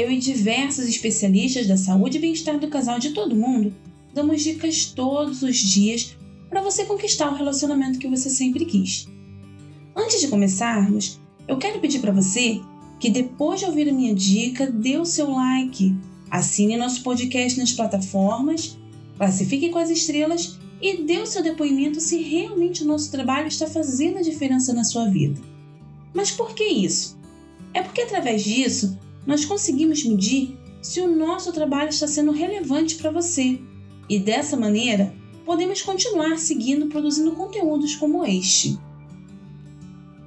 eu e diversos especialistas da saúde e bem-estar do casal de todo mundo damos dicas todos os dias para você conquistar o relacionamento que você sempre quis. Antes de começarmos, eu quero pedir para você que depois de ouvir a minha dica, dê o seu like, assine nosso podcast nas plataformas, classifique com as estrelas e dê o seu depoimento se realmente o nosso trabalho está fazendo a diferença na sua vida. Mas por que isso? É porque através disso nós conseguimos medir se o nosso trabalho está sendo relevante para você e dessa maneira podemos continuar seguindo produzindo conteúdos como este.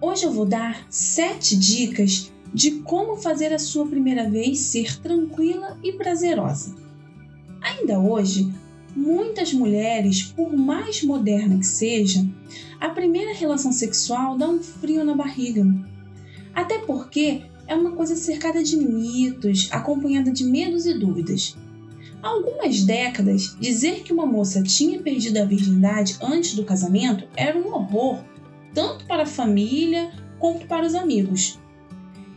Hoje eu vou dar 7 dicas de como fazer a sua primeira vez ser tranquila e prazerosa. Ainda hoje, muitas mulheres, por mais moderna que seja, a primeira relação sexual dá um frio na barriga. Até porque é uma coisa cercada de mitos, acompanhada de medos e dúvidas. Há algumas décadas, dizer que uma moça tinha perdido a virgindade antes do casamento era um horror, tanto para a família quanto para os amigos.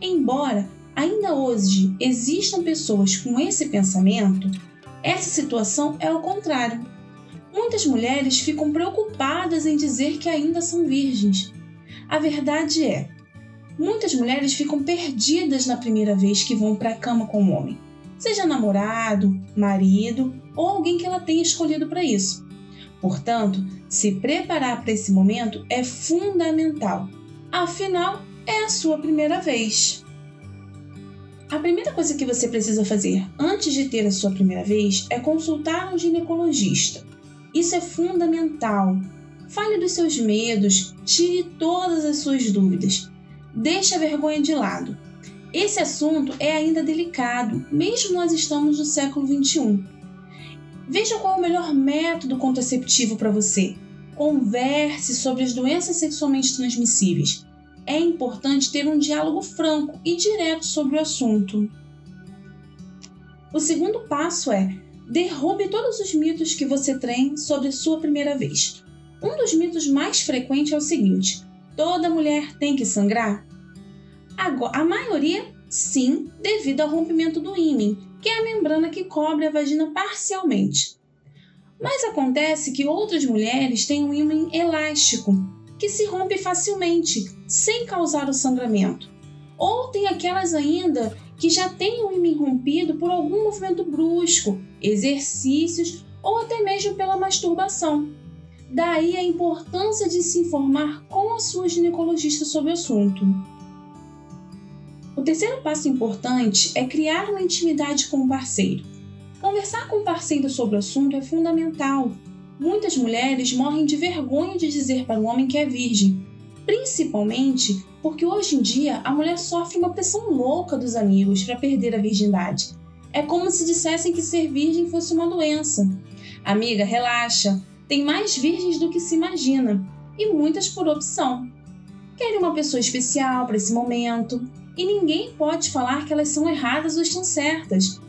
Embora ainda hoje existam pessoas com esse pensamento, essa situação é o contrário. Muitas mulheres ficam preocupadas em dizer que ainda são virgens. A verdade é, Muitas mulheres ficam perdidas na primeira vez que vão para a cama com um homem, seja namorado, marido ou alguém que ela tenha escolhido para isso. Portanto, se preparar para esse momento é fundamental. Afinal, é a sua primeira vez. A primeira coisa que você precisa fazer antes de ter a sua primeira vez é consultar um ginecologista. Isso é fundamental. Fale dos seus medos, tire todas as suas dúvidas Deixe a vergonha de lado. Esse assunto é ainda delicado, mesmo nós estamos no século 21. Veja qual é o melhor método contraceptivo para você. Converse sobre as doenças sexualmente transmissíveis. É importante ter um diálogo franco e direto sobre o assunto. O segundo passo é derrube todos os mitos que você tem sobre sua primeira vez. Um dos mitos mais frequentes é o seguinte: toda mulher tem que sangrar? Agora, a maioria, sim, devido ao rompimento do ímen, que é a membrana que cobre a vagina parcialmente. Mas acontece que outras mulheres têm um ímen elástico, que se rompe facilmente, sem causar o sangramento. Ou tem aquelas ainda que já têm o ímen rompido por algum movimento brusco, exercícios ou até mesmo pela masturbação. Daí a importância de se informar com a sua ginecologista sobre o assunto. O terceiro passo importante é criar uma intimidade com o parceiro. Conversar com o parceiro sobre o assunto é fundamental. Muitas mulheres morrem de vergonha de dizer para o homem que é virgem, principalmente porque hoje em dia a mulher sofre uma pressão louca dos amigos para perder a virgindade. É como se dissessem que ser virgem fosse uma doença. Amiga, relaxa, tem mais virgens do que se imagina, e muitas por opção. Querem uma pessoa especial para esse momento, e ninguém pode falar que elas são erradas ou estão certas.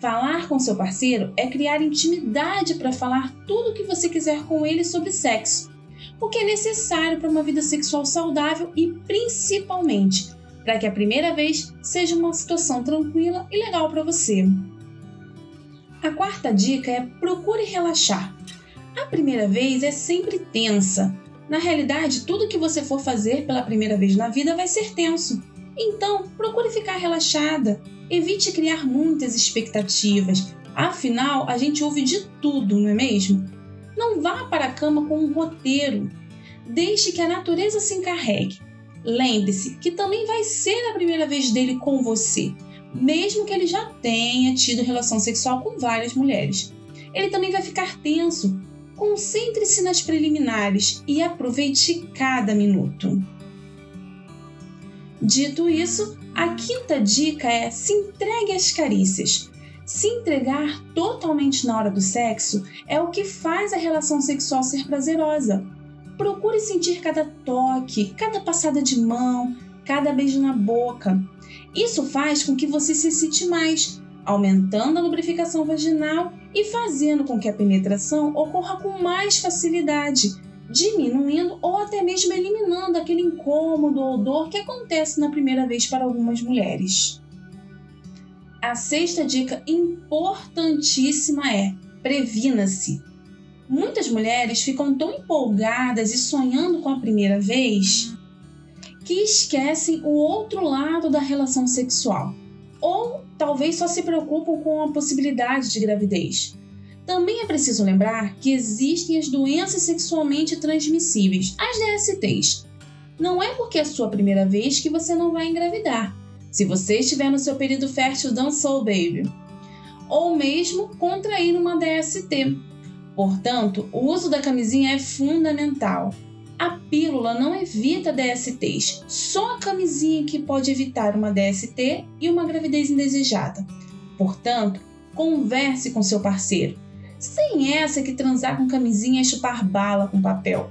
Falar com seu parceiro é criar intimidade para falar tudo o que você quiser com ele sobre sexo, o que é necessário para uma vida sexual saudável e principalmente para que a primeira vez seja uma situação tranquila e legal para você. A quarta dica é procure relaxar. A primeira vez é sempre tensa. Na realidade, tudo que você for fazer pela primeira vez na vida vai ser tenso. Então, procure ficar relaxada. Evite criar muitas expectativas. Afinal, a gente ouve de tudo, não é mesmo? Não vá para a cama com um roteiro. Deixe que a natureza se encarregue. Lembre-se que também vai ser a primeira vez dele com você, mesmo que ele já tenha tido relação sexual com várias mulheres. Ele também vai ficar tenso. Concentre-se nas preliminares e aproveite cada minuto. Dito isso, a quinta dica é se entregue às carícias. Se entregar totalmente na hora do sexo é o que faz a relação sexual ser prazerosa. Procure sentir cada toque, cada passada de mão, cada beijo na boca. Isso faz com que você se excite mais, aumentando a lubrificação vaginal e fazendo com que a penetração ocorra com mais facilidade, diminuindo ou até mesmo eliminando aquele incômodo ou dor que acontece na primeira vez para algumas mulheres. A sexta dica importantíssima é: previna-se. Muitas mulheres ficam tão empolgadas e sonhando com a primeira vez que esquecem o outro lado da relação sexual, ou talvez só se preocupam com a possibilidade de gravidez. Também é preciso lembrar que existem as doenças sexualmente transmissíveis, as DSTs. Não é porque é sua primeira vez que você não vai engravidar. Se você estiver no seu período fértil, dançou, baby. Ou mesmo contrair uma DST. Portanto, o uso da camisinha é fundamental. A pílula não evita DSTs, só a camisinha que pode evitar uma DST e uma gravidez indesejada. Portanto, converse com seu parceiro. Sem essa que transar com camisinha é chupar bala com papel.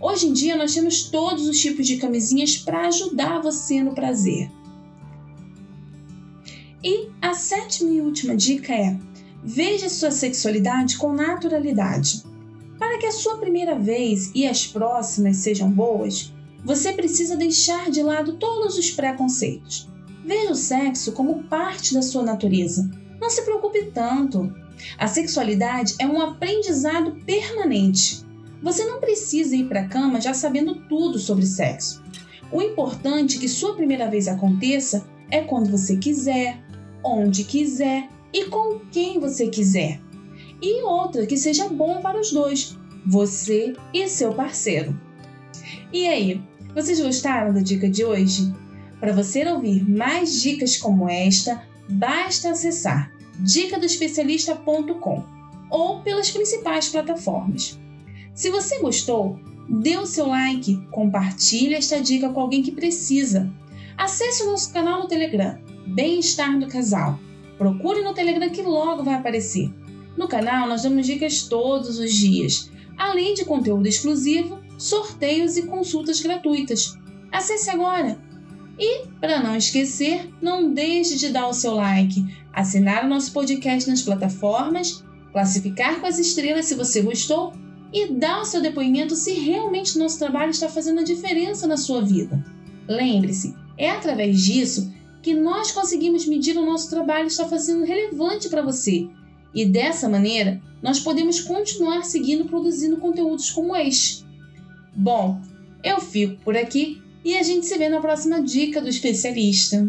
Hoje em dia nós temos todos os tipos de camisinhas para ajudar você no prazer. E a sétima e última dica é: veja sua sexualidade com naturalidade. Para que a sua primeira vez e as próximas sejam boas, você precisa deixar de lado todos os preconceitos. Veja o sexo como parte da sua natureza. Não se preocupe tanto. A sexualidade é um aprendizado permanente. Você não precisa ir para a cama já sabendo tudo sobre sexo. O importante que sua primeira vez aconteça é quando você quiser, onde quiser e com quem você quiser e outra que seja bom para os dois, você e seu parceiro. E aí, vocês gostaram da dica de hoje? Para você ouvir mais dicas como esta, basta acessar dicadoespecialista.com ou pelas principais plataformas. Se você gostou, dê o seu like, compartilhe esta dica com alguém que precisa. Acesse o nosso canal no Telegram, Bem-Estar do Casal. Procure no Telegram que logo vai aparecer. No canal, nós damos dicas todos os dias, além de conteúdo exclusivo, sorteios e consultas gratuitas. Acesse agora! E, para não esquecer, não deixe de dar o seu like, assinar o nosso podcast nas plataformas, classificar com as estrelas se você gostou e dar o seu depoimento se realmente nosso trabalho está fazendo a diferença na sua vida. Lembre-se, é através disso que nós conseguimos medir o nosso trabalho está fazendo relevante para você e dessa maneira, nós podemos continuar seguindo produzindo conteúdos como este. Bom, eu fico por aqui e a gente se vê na próxima dica do especialista.